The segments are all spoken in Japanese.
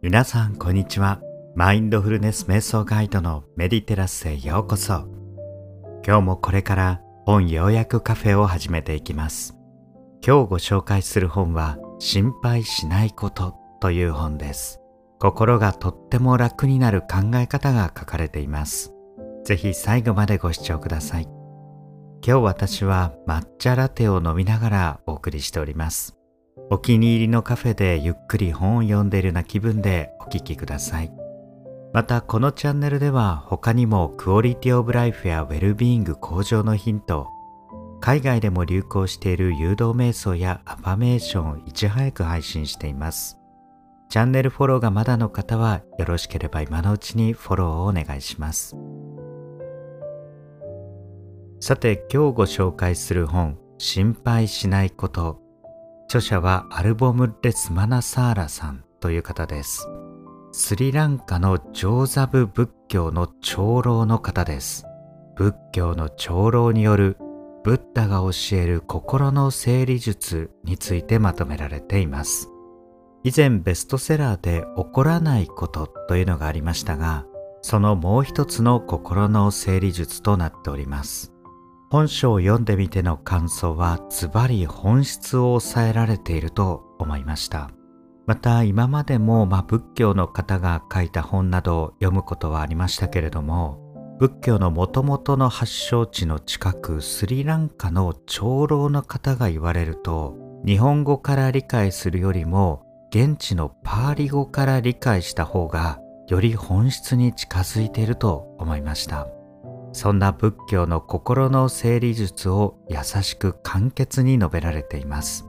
皆さんこんにちは。マインドフルネス瞑想ガイドのメディテラスへようこそ。今日もこれから本要約カフェを始めていきます。今日ご紹介する本は心配しないことという本です。心がとっても楽になる考え方が書かれています。ぜひ最後までご視聴ください。今日私は抹茶ラテを飲みながらお送りしております。お気に入りのカフェでゆっくり本を読んでいるな気分でお聴きください。またこのチャンネルでは他にもクオリティオブライフやウェルビーイング向上のヒント、海外でも流行している誘導瞑想やアファメーションをいち早く配信しています。チャンネルフォローがまだの方はよろしければ今のうちにフォローをお願いします。さて今日ご紹介する本、心配しないこと著者はアルボムレスマナサーラさんという方です。スリランカのジョーザブ仏教の長老の方です。仏教の長老によるブッダが教える心の整理術についてまとめられています。以前ベストセラーで起こらないことというのがありましたが、そのもう一つの心の整理術となっております。本書を読んでみての感想はズバリ本質を抑えられていると思いました。また今までも、まあ、仏教の方が書いた本などを読むことはありましたけれども仏教のもともとの発祥地の近くスリランカの長老の方が言われると日本語から理解するよりも現地のパーリ語から理解した方がより本質に近づいていると思いました。そんな仏教の心の整理術を優しく簡潔に述べられています。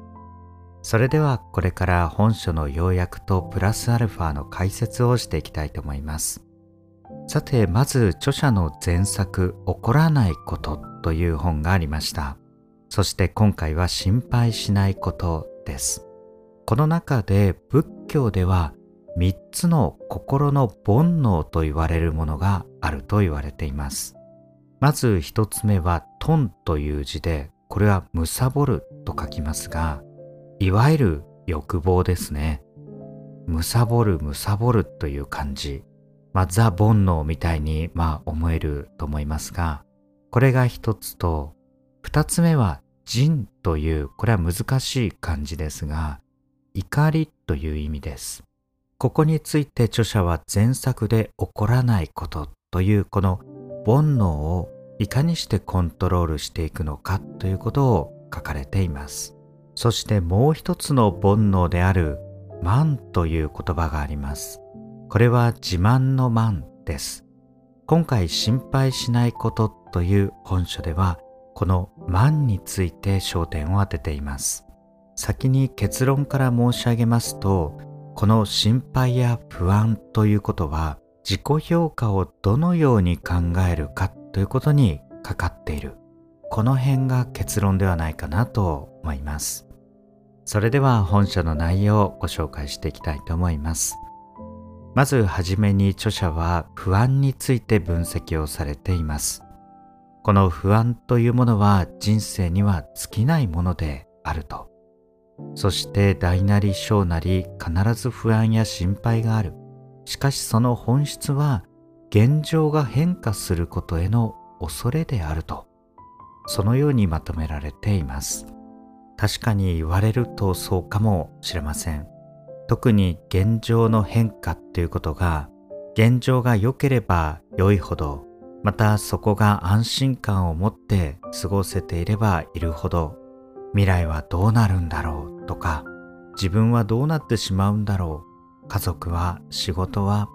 それではこれから本書の要約とプラスアルファの解説をしていきたいと思います。さてまず著者の前作「起こらないこと」という本がありました。そして今回は心配しないことです。この中で仏教では3つの心の煩悩と言われるものがあると言われています。まず一つ目はトンという字で、これはむさぼると書きますが、いわゆる欲望ですね。むさぼるむさぼるという漢字。まあ、ザ・煩悩みたいに、まあ、思えると思いますが、これが一つと、二つ目は人という、これは難しい漢字ですが、怒りという意味です。ここについて著者は前作で起こらないことというこの煩悩をいかにしてコントロールしていくのかということを書かれています。そしてもう一つの煩悩である慢という言葉があります。これは自慢の慢です。今回心配しないことという本書ではこの慢について焦点を当てています。先に結論から申し上げますとこの心配や不安ということは自己評価をどのように考えるかということにかかっている。この辺が結論ではないかなと思います。それでは本書の内容をご紹介していきたいと思います。まずはじめに著者は不安について分析をされています。この不安というものは人生には尽きないものであると。そして大なり小なり必ず不安や心配がある。しかしその本質は現状が変化することへの恐れであるとそのようにまとめられています。確かに言われるとそうかもしれません。特に現状の変化っていうことが現状が良ければ良いほどまたそこが安心感を持って過ごせていればいるほど未来はどうなるんだろうとか自分はどうなってしまうんだろう家族は仕事は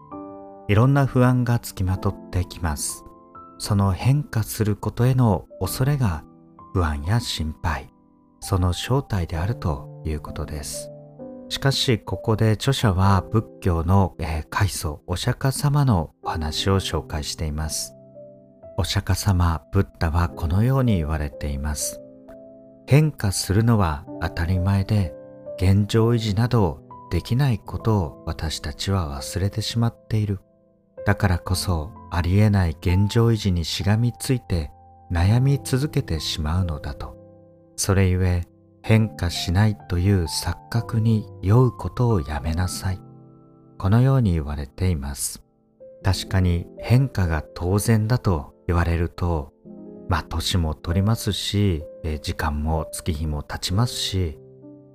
いろんな不安がつきまとってきます。その変化することへの恐れが不安や心配、その正体であるということです。しかしここで著者は仏教の、えー、開祖お釈迦様のお話を紹介しています。お釈迦様ブッダはこのように言われています。変化するのは当たり前で現状維持などできないことを私たちは忘れてしまっている。だからこそありえない現状維持にしがみついて悩み続けてしまうのだと。それゆえ変化しないという錯覚に酔うことをやめなさい。このように言われています。確かに変化が当然だと言われると、まあ年も取りますし、時間も月日も経ちますし、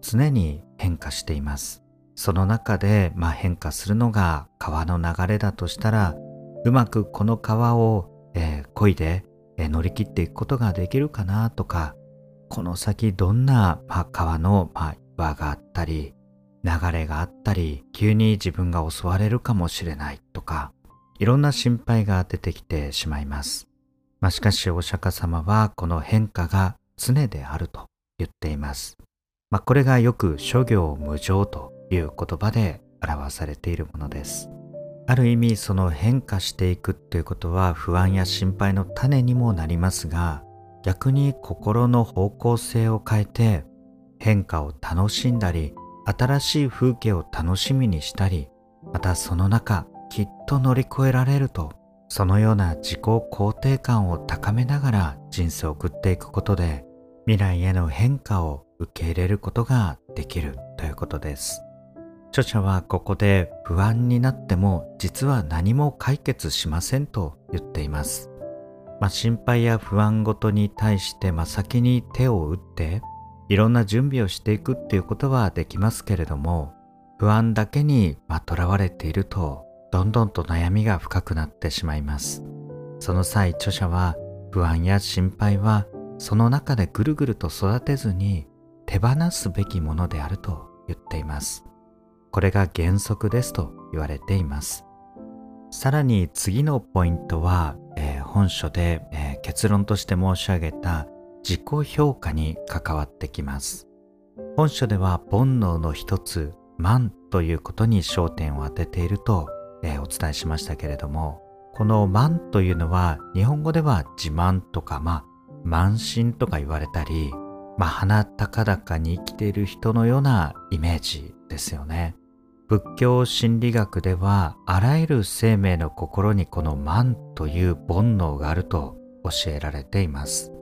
常に変化しています。その中で、まあ、変化するのが川の流れだとしたら、うまくこの川を、えー、漕いで、えー、乗り切っていくことができるかなとか、この先どんな、まあ、川の、まあ、岩があったり、流れがあったり、急に自分が襲われるかもしれないとか、いろんな心配が出てきてしまいます。まあ、しかしお釈迦様はこの変化が常であると言っています。まあ、これがよく諸行無常という言葉で表されているものです。ある意味その変化していくっていうことは不安や心配の種にもなりますが逆に心の方向性を変えて変化を楽しんだり新しい風景を楽しみにしたりまたその中きっと乗り越えられるとそのような自己肯定感を高めながら人生を送っていくことで未来への変化を受け入れることができるということです著者はここで不安になっても実は何も解決しませんと言っています、まあ、心配や不安ごとに対して真先に手を打っていろんな準備をしていくっていうことはできますけれども不安だけにとらわれているとどんどんと悩みが深くなってしまいます。その際著者は不安や心配はその中でぐるぐると育てずに手放すべきものであると言っています。これが原則ですと言われています。さらに次のポイントは、えー、本書で、えー、結論として申し上げた自己評価に関わってきます。本書では煩悩の一つ慢ということに焦点を当てているとえー、お伝えしましたけれどもこの慢というのは日本語では自慢とかまあ慢心とか言われたりまあ鼻高々に生きている人のようなイメージですよね。仏教心理学ではあらゆる生命の心にこの慢という煩悩があると教えられています。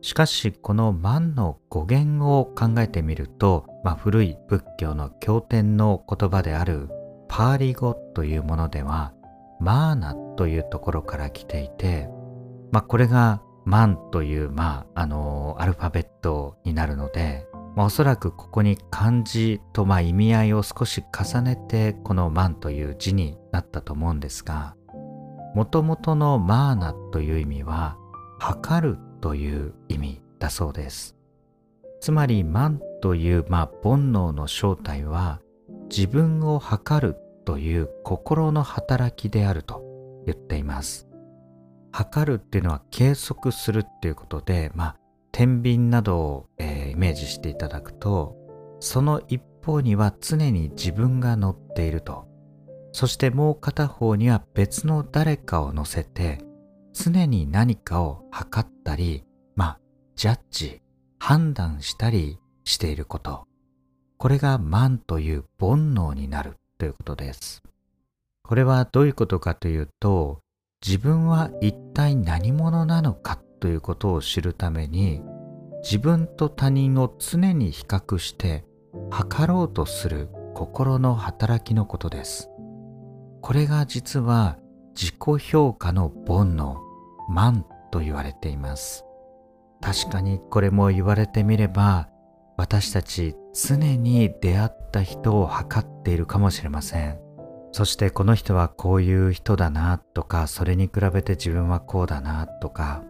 しかしこの慢の語源を考えてみると、まあ、古い仏教の経典の言葉であるパーリ語というものではマーナというところから来ていて、まあ、これがマンという、まあ、あのアルファベットになるので、まあ、おそらくここに漢字とまあ意味合いを少し重ねてこのマンという字になったと思うんですがもともとのマーナという意味は測るという意味だそうですつまりマンという、まあ、煩悩の正体は自分を測るという心の働きであると言っています。測るっていうのは計測するっていうことで、まあ、天秤などを、えー、イメージしていただくと、その一方には常に自分が乗っていると。そしてもう片方には別の誰かを乗せて、常に何かを測ったり、まあ、ジャッジ、判断したりしていること。これが万という煩悩になるということです。これはどういうことかというと、自分は一体何者なのかということを知るために、自分と他人を常に比較して測ろうとする心の働きのことです。これが実は自己評価の煩悩、万と言われています。確かにこれも言われてみれば私たち常に出会った人を測っているかもしれませんそしてこの人はこういう人だなとかそれに比べて自分はこうだなとか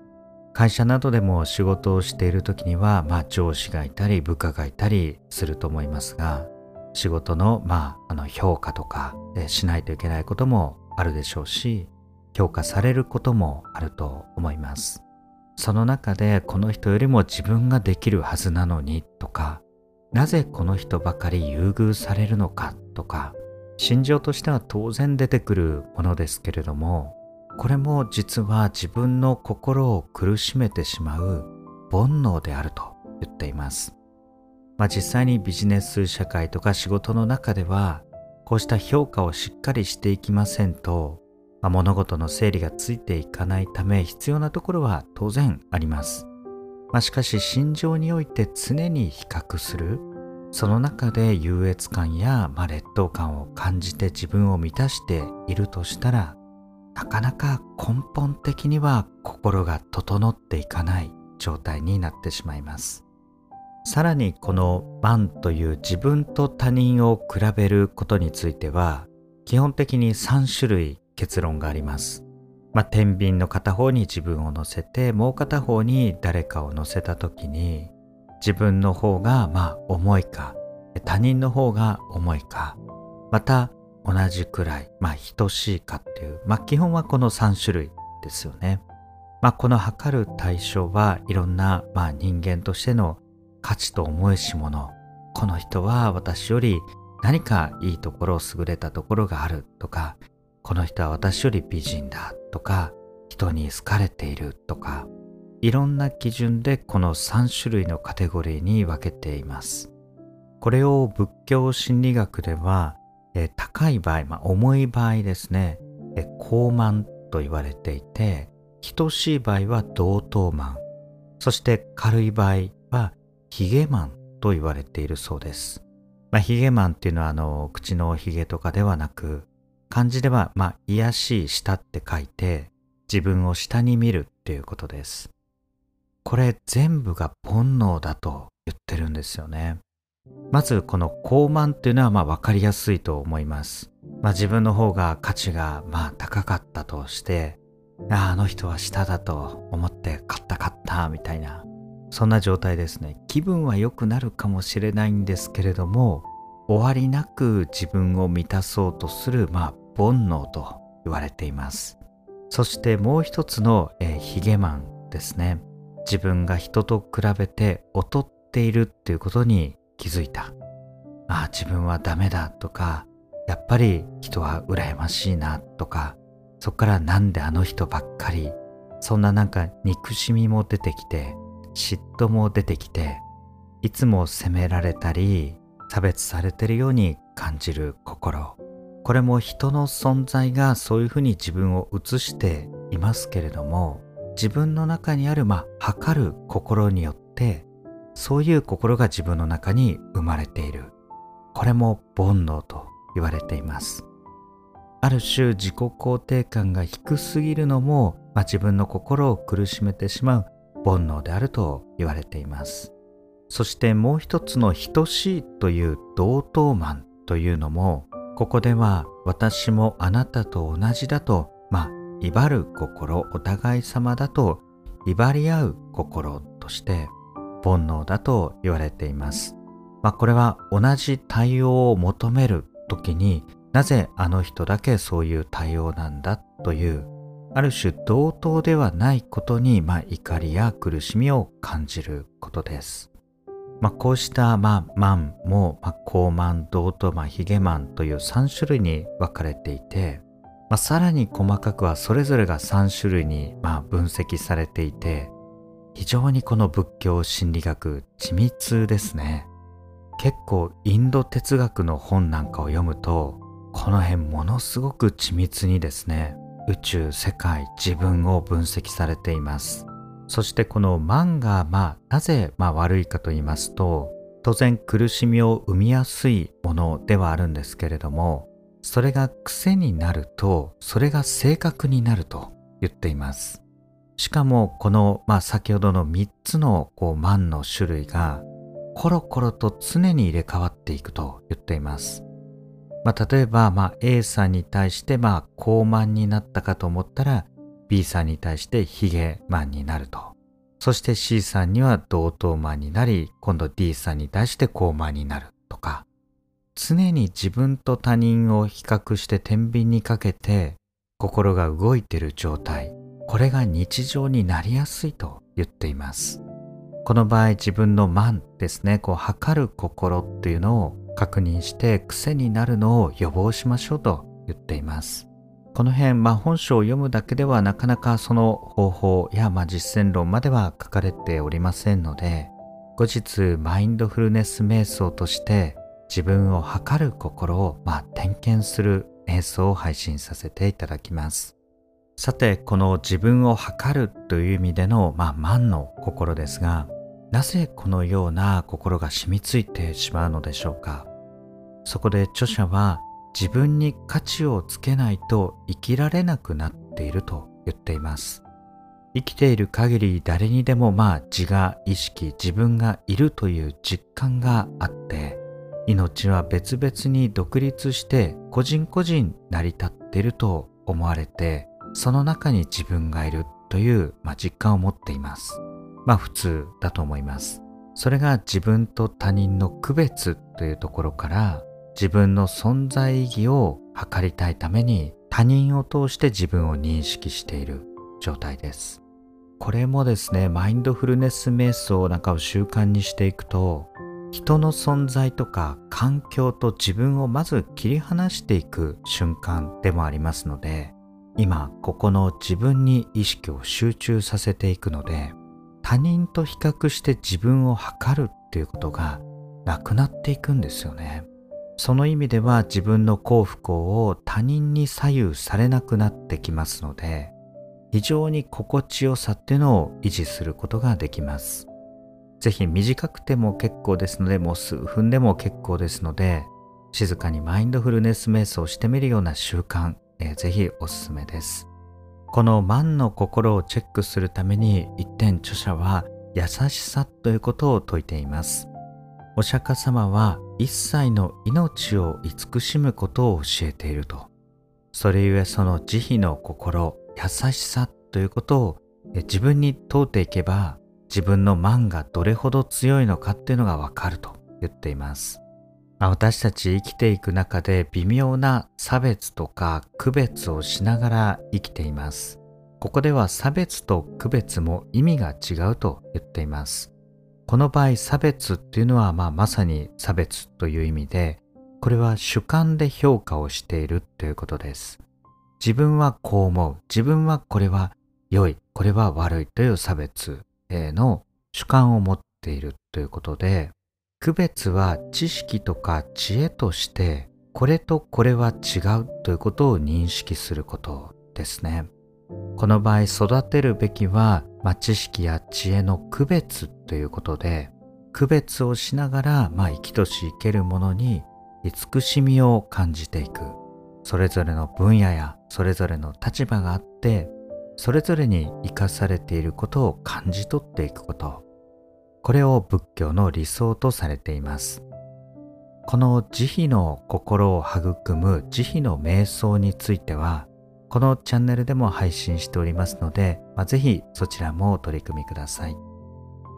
会社などでも仕事をしている時にはまあ上司がいたり部下がいたりすると思いますが仕事のまああの評価とかしないといけないこともあるでしょうし評価されることもあると思います。その中でこの人よりも自分ができるはずなのにとかなぜこの人ばかり優遇されるのかとか心情としては当然出てくるものですけれどもこれも実は自分の心を苦しめてしまう煩悩であると言っています、まあ、実際にビジネス社会とか仕事の中ではこうした評価をしっかりしていきませんとまあ、物事の整理がついていかないため必要なところは当然あります。まあ、しかし心情において常に比較するその中で優越感や、ま、劣等感を感じて自分を満たしているとしたらなかなか根本的には心が整っていかない状態になってしまいます。さらにこの「万」という自分と他人を比べることについては基本的に3種類結論があります。まあ、天秤の片方に自分を乗せてもう片方に誰かを乗せた時に自分の方がまあ重いか他人の方が重いかまた同じくらいまあ等しいかっていうまあ基本はこの3種類ですよね。まあこの測る対象はいろんなまあ人間としての価値と思えしもの。この人は私より何かいいところ優れたところがあるとか。この人は私より美人だとか。人に好かれているとか。いろんな基準でこの3種類のカテゴリーに分けています。これを仏教心理学では、え高い場合、まあ、重い場合ですね、え高慢と言われていて等しい場合は同等慢そして軽い場合はヒゲマンと言われているそうです。まあ、ヒゲマンっていうのはあの口のヒゲとかではなく漢字では、まあ、癒しい下って書いて、自分を下に見るっていうことです。これ全部が煩悩だと言ってるんですよね。まずこの高慢っていうのはまあ分かりやすいと思います。まあ自分の方が価値がまあ高かったとして、ああの人は下だと思って買った買ったみたいな、そんな状態ですね。気分は良くなるかもしれないんですけれども、終わりなく自分を満たそうとするまあ煩悩と言われていますそしてもう一つの、えー、ヒゲマンですね自分が人と比べて劣っているっていうことに気づいたああ自分はダメだとかやっぱり人は羨ましいなとかそっからなんであの人ばっかりそんななんか憎しみも出てきて嫉妬も出てきていつも責められたり差別されてるように感じる心。これも人の存在がそういうふうに自分を映していますけれども自分の中にあるまあ測る心によってそういう心が自分の中に生まれている。これも煩悩と言われています。ある種自己肯定感が低すぎるのも、まあ、自分の心を苦しめてしまう煩悩であると言われています。そしてもう一つの等しいという同等慢というのもここでは私もあなたと同じだと、まあ、威張る心、お互い様だと、威張り合う心として煩悩だと言われています。まあ、これは同じ対応を求める時になぜあの人だけそういう対応なんだというある種同等ではないことに、まあ、怒りや苦しみを感じることです。まあ、こうした、まあ、マンも、まあ、高マン、銅と、まあ、ヒゲマンという3種類に分かれていて、まあ、さらに細かくはそれぞれが3種類に、まあ、分析されていて、非常にこの仏教心理学緻密ですね。結構インド哲学の本なんかを読むと、この辺ものすごく緻密にですね、宇宙、世界、自分を分析されています。そしてこの万がまあなぜまあ悪いかと言いますと当然苦しみを生みやすいものではあるんですけれどもそれが癖になるとそれが性格になると言っていますしかもこの、まあ、先ほどの3つのこう万の種類がコロコロと常に入れ替わっていくと言っています、まあ、例えば、まあ、A さんに対してまあ高慢になったかと思ったら B さんに対してヒゲマンになると。そして C さんには同等マンになり、今度 D さんに対して高慢になるとか、常に自分と他人を比較して天秤にかけて心が動いてる状態、これが日常になりやすいと言っています。この場合自分の慢ですね、こう測る心っていうのを確認して癖になるのを予防しましょうと言っています。この辺、まあ、本書を読むだけではなかなかその方法や、まあ、実践論までは書かれておりませんので後日マインドフルネス瞑想として自分を測る心を、まあ、点検する瞑想を配信させていただきますさてこの自分を測るという意味での、まあ、万の心ですがなぜこのような心が染みついてしまうのでしょうか？そこで著者は自分に価値をつけないと生きられなくなっていると言っています。生きている限り誰にでもまあ自我意識自分がいるという実感があって命は別々に独立して個人個人成り立っていると思われてその中に自分がいるという、まあ、実感を持っています。まあ普通だと思います。それが自分と他人の区別というところから自分の存在意義を測りたいために他人を通して自分を認識している状態です。これもですねマインドフルネス瞑想なんかを習慣にしていくと人の存在とか環境と自分をまず切り離していく瞬間でもありますので今ここの自分に意識を集中させていくので他人と比較して自分を測るっていうことがなくなっていくんですよねその意味では自分の幸不幸を他人に左右されなくなってきますので非常に心地よさっていうのを維持することができます。ぜひ短くても結構ですので、もう数分でも結構ですので、静かにマインドフルネス瞑想をしてみるような習慣、えー、ぜひおすすめです。この万の心をチェックするために一点著者は優しさということを説いています。お釈迦様は一切の命を慈しむことを教えていると。それゆえその慈悲の心、優しさということを自分に問うていけば自分の慢がどれほど強いのかっていうのがわかると言っています。ま私たち生きていく中で微妙な差別とか区別をしながら生きています。ここでは差別と区別も意味が違うと言っています。この場合差別っていうのは、まあ、まさに差別という意味でこれは主観で評価をしているということです。自分はこう思う。自分はこれは良い。これは悪いという差別の主観を持っているということで、区別は知識とか知恵として、これとこれは違うということを認識することですね。この場合育てるべきは、まあ、知識や知恵の区別ということで、区別をしながら、まあ、生きとし生けるものに慈しみを感じていく。それぞれの分野やそれぞれの立場があってそれぞれに生かされていることを感じ取っていくことこれを仏教の理想とされています。この慈悲の心を育む慈悲の瞑想についてはこのチャンネルでも配信しておりますので、まあ、ぜひそちらもお取り組みください。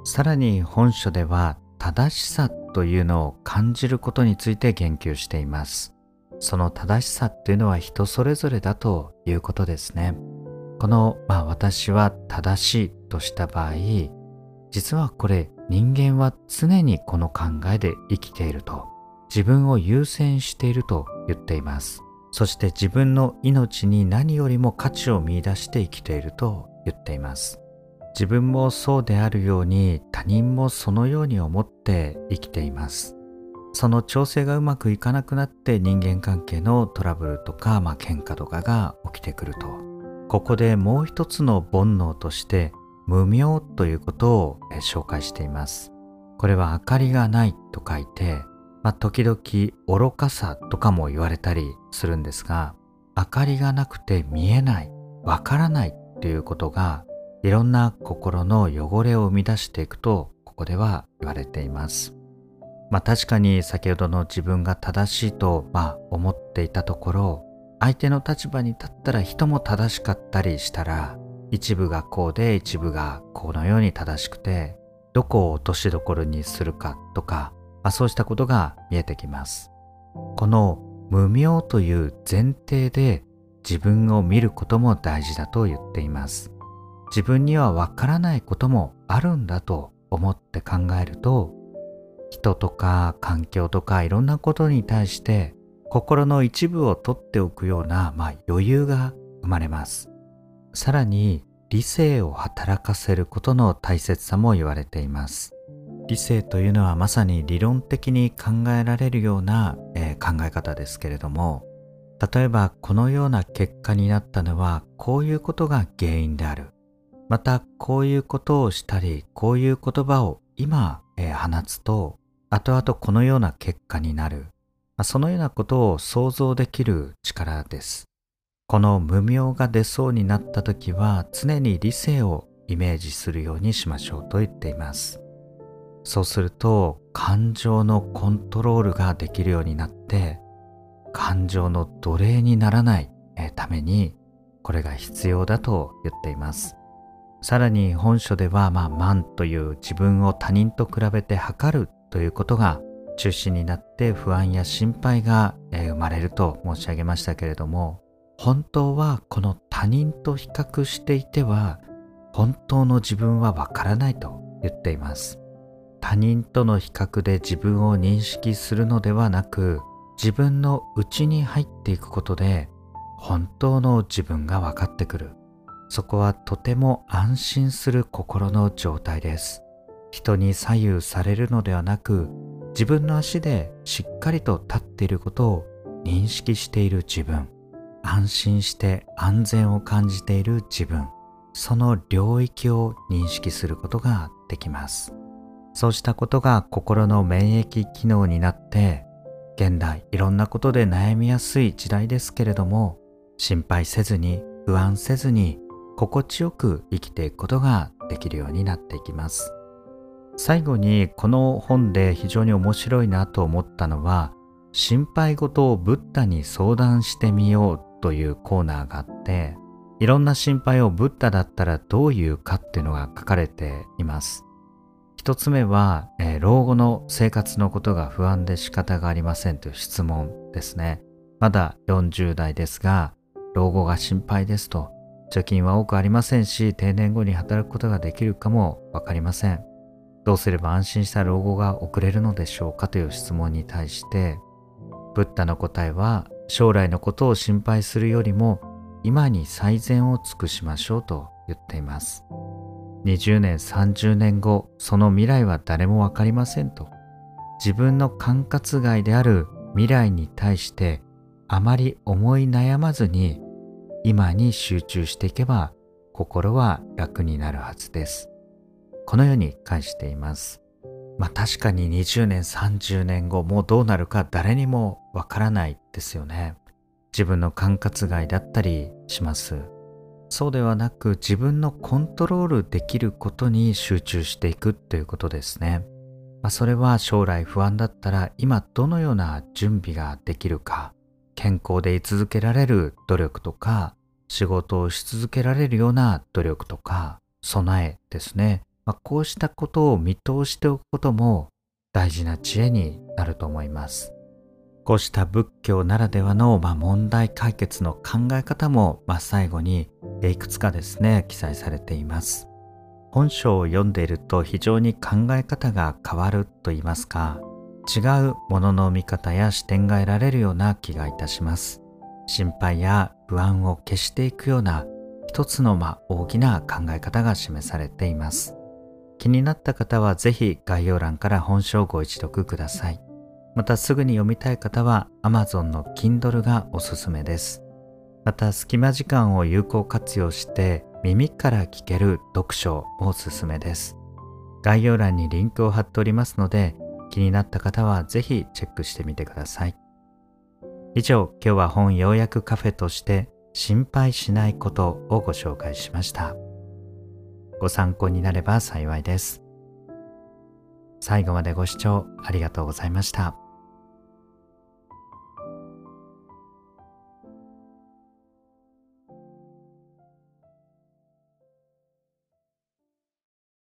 さらに本書では正しさというのを感じることについて言及しています。その正しさっていうのは人それぞれだということですね。この、まあ私は正しいとした場合、実はこれ人間は常にこの考えで生きていると、自分を優先していると言っています。そして自分の命に何よりも価値を見出して生きていると言っています。自分もそうであるように他人もそのように思って生きています。その調整がうまくいかなくなって人間関係のトラブルとか、まあ、喧嘩とかが起きてくると。ここでもう一つの煩悩として無明ということを紹介しています。これは明かりがないと書いて、まあ、時々愚かさとかも言われたりするんですが、明かりがなくて見えない、わからないっていうことがいろんな心の汚れを生み出していくとここでは言われています。まあ確かに先ほどの自分が正しいとまあ思っていたところ相手の立場に立ったら人も正しかったりしたら一部がこうで一部がこのように正しくてどこを落としどころにするかとか、まあ、そうしたことが見えてきます。この無明という前提で自分を見ることも大事だと言っています。自分にはわからないこともあるんだと思って考えると人とか環境とかいろんなことに対して心の一部を取っておくような、まあ、余裕が生まれます。さらに理性を働かせることの大切さも言われています。理性というのはまさに理論的に考えられるような、えー、考え方ですけれども例えばこのような結果になったのはこういうことが原因であるまたこういうことをしたりこういう言葉を今、えー、放つと後々このような結果になる、まあ、そのようなことを想像できる力です。この無明が出そうになった時は常に理性をイメージするようにしましょうと言っています。そうすると感情のコントロールができるようになって感情の奴隷にならないためにこれが必要だと言っています。さらに本書では、まあ、万という自分を他人と比べて測るということが中心になって不安や心配が生まれると申し上げましたけれども本当はこの他人と比較していては本当の自分はわからないと言っています。他人との比較で自分を認識するのではなく自分の内に入っていくことで本当の自分が分かってくる。そこはとても安心する心の状態です。人に左右されるのではなく自分の足でしっかりと立っていることを認識している自分。安心して安全を感じている自分。その領域を認識することができます。そうしたことが心の免疫機能になって現代いろんなことで悩みやすい時代ですけれども心配せずに不安せずに心地よく生きていくことができるようになっていきます。最後にこの本で非常に面白いなと思ったのは心配事をブッダに相談してみようというコーナーがあっていろんな心配をブッダだったらどういうかっていうのが書かれています。一つ目は、えー、老後の生活のことが不安で仕方がありませんという質問ですね。まだ40代ですが老後が心配ですと貯金は多くありませんし定年後に働くことができるかもわかりません。どうすれば安心した老後が送れるのでしょうかという質問に対してブッダの答えは将来のことを心配するよりも今に最善を尽くしましょうと言っています。20年30年後その未来は誰も分かりませんと。自分の管轄外である未来に対してあまり思い悩まずに今に集中していけば心は楽になるはずです。このように返しています。まあ確かに20年30年後もうどうなるか誰にもわからないですよね。自分の管轄外だったりします。そうではなく自分のコントロールできることに集中していくということですね、まあ、それは将来不安だったら今どのような準備ができるか健康で居続けられる努力とか仕事をし続けられるような努力とか備えですね。まあ、こうしたことを見通しておくことも大事な知恵になると思います。こうした仏教ならではの、まあ、問題解決の考え方も、まあ、最後にいくつかですね記載されています。本書を読んでいると非常に考え方が変わると言いますか違うものの見方や視点が得られるような気がいたします。心配や不安を消していくような一つのま大きな考え方が示されています。気になった方はぜひ概要欄から本書をご一読ください。またすぐに読みたい方は Amazon の Kindle がおすすめです。また隙間時間を有効活用して耳から聞ける読書もおすすめです。概要欄にリンクを貼っておりますので気になった方はぜひチェックしてみてください。以上、今日は本要約カフェとして心配しないことをご紹介しました。ご参考になれば幸いです。最後までご視聴ありがとうございました。